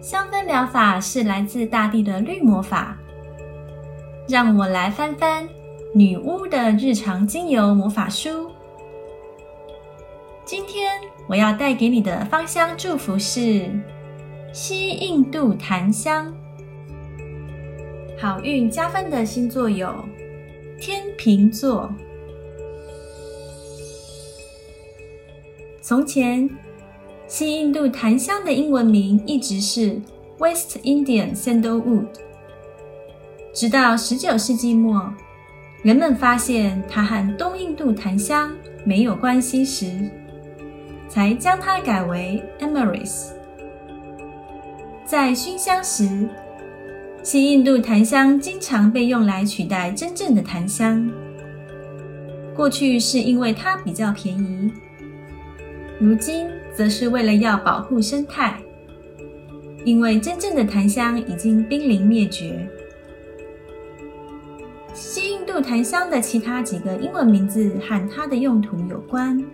香氛疗法是来自大地的绿魔法。让我来翻翻女巫的日常精油魔法书。今天我要带给你的芳香祝福是西印度檀香。好运加分的星座有天秤座。从前。西印度檀香的英文名一直是 West Indian Sandalwood，直到十九世纪末，人们发现它和东印度檀香没有关系时，才将它改为 Amyris。在熏香时，西印度檀香经常被用来取代真正的檀香。过去是因为它比较便宜，如今。则是为了要保护生态，因为真正的檀香已经濒临灭绝。西印度檀香的其他几个英文名字和它的用途有关。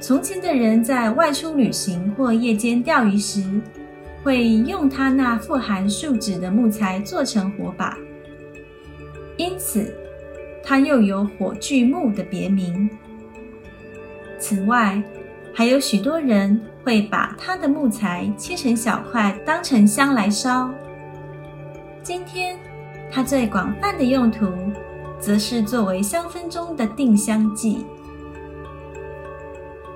从前的人在外出旅行或夜间钓鱼时，会用它那富含树脂的木材做成火把，因此它又有火炬木的别名。此外，还有许多人会把它的木材切成小块，当成香来烧。今天，它最广泛的用途，则是作为香氛中的定香剂。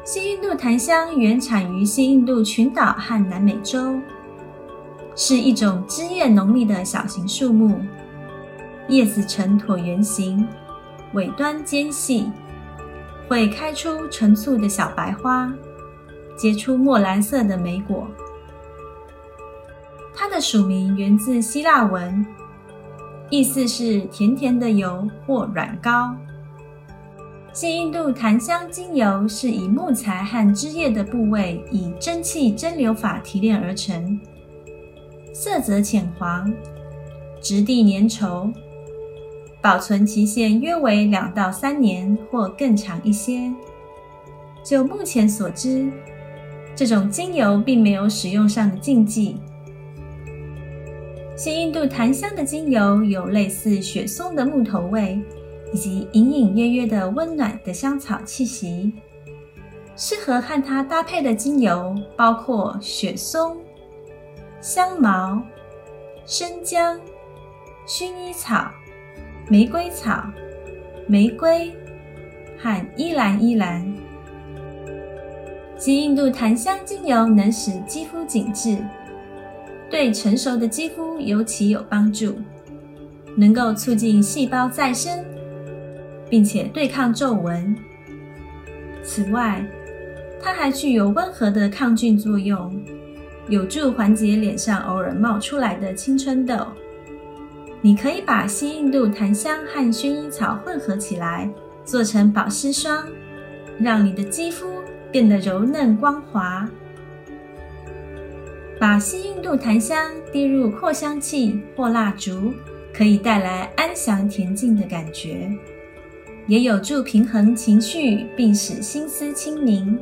新印度檀香原产于西印度群岛和南美洲，是一种枝叶浓密的小型树木，叶子呈椭圆形，尾端尖细。会开出纯素的小白花，结出墨蓝色的莓果。它的属名源自希腊文，意思是甜甜的油或软膏。新印度檀香精油是以木材和枝叶的部位以蒸汽蒸馏法提炼而成，色泽浅黄，质地粘稠。保存期限约为两到三年或更长一些。就目前所知，这种精油并没有使用上的禁忌。新印度檀香的精油有类似雪松的木头味，以及隐隐约约的温暖的香草气息。适合和它搭配的精油包括雪松、香茅、生姜、薰衣草。玫瑰草、玫瑰和依兰依兰。西印度檀香精油能使肌肤紧致，对成熟的肌肤尤其有帮助，能够促进细胞再生，并且对抗皱纹。此外，它还具有温和的抗菌作用，有助缓解脸上偶尔冒出来的青春痘。你可以把西印度檀香和薰衣草混合起来，做成保湿霜，让你的肌肤变得柔嫩光滑。把西印度檀香滴入扩香器或蜡烛，可以带来安详恬静的感觉，也有助平衡情绪，并使心思清明。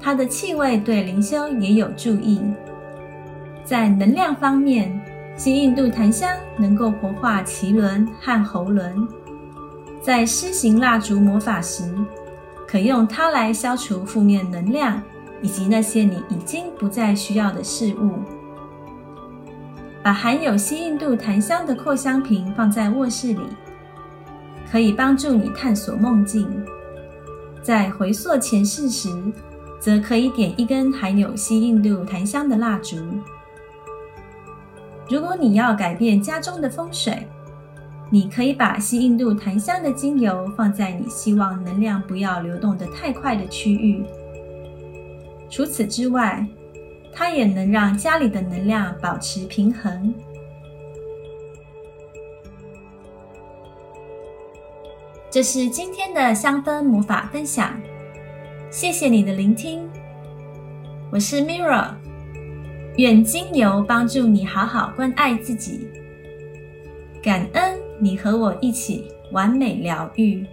它的气味对灵修也有助益，在能量方面。西印度檀香能够活化脐轮和喉轮，在施行蜡烛魔法时，可用它来消除负面能量以及那些你已经不再需要的事物。把含有西印度檀香的扩香瓶放在卧室里，可以帮助你探索梦境。在回溯前世时，则可以点一根含有西印度檀香的蜡烛。如果你要改变家中的风水，你可以把西印度檀香的精油放在你希望能量不要流动的太快的区域，除此之外，它也能让家里的能量保持平衡。这是今天的香氛魔法分享，谢谢你的聆听。我是 Mirra，愿精油帮助你好好关爱自己。感恩你和我一起完美疗愈。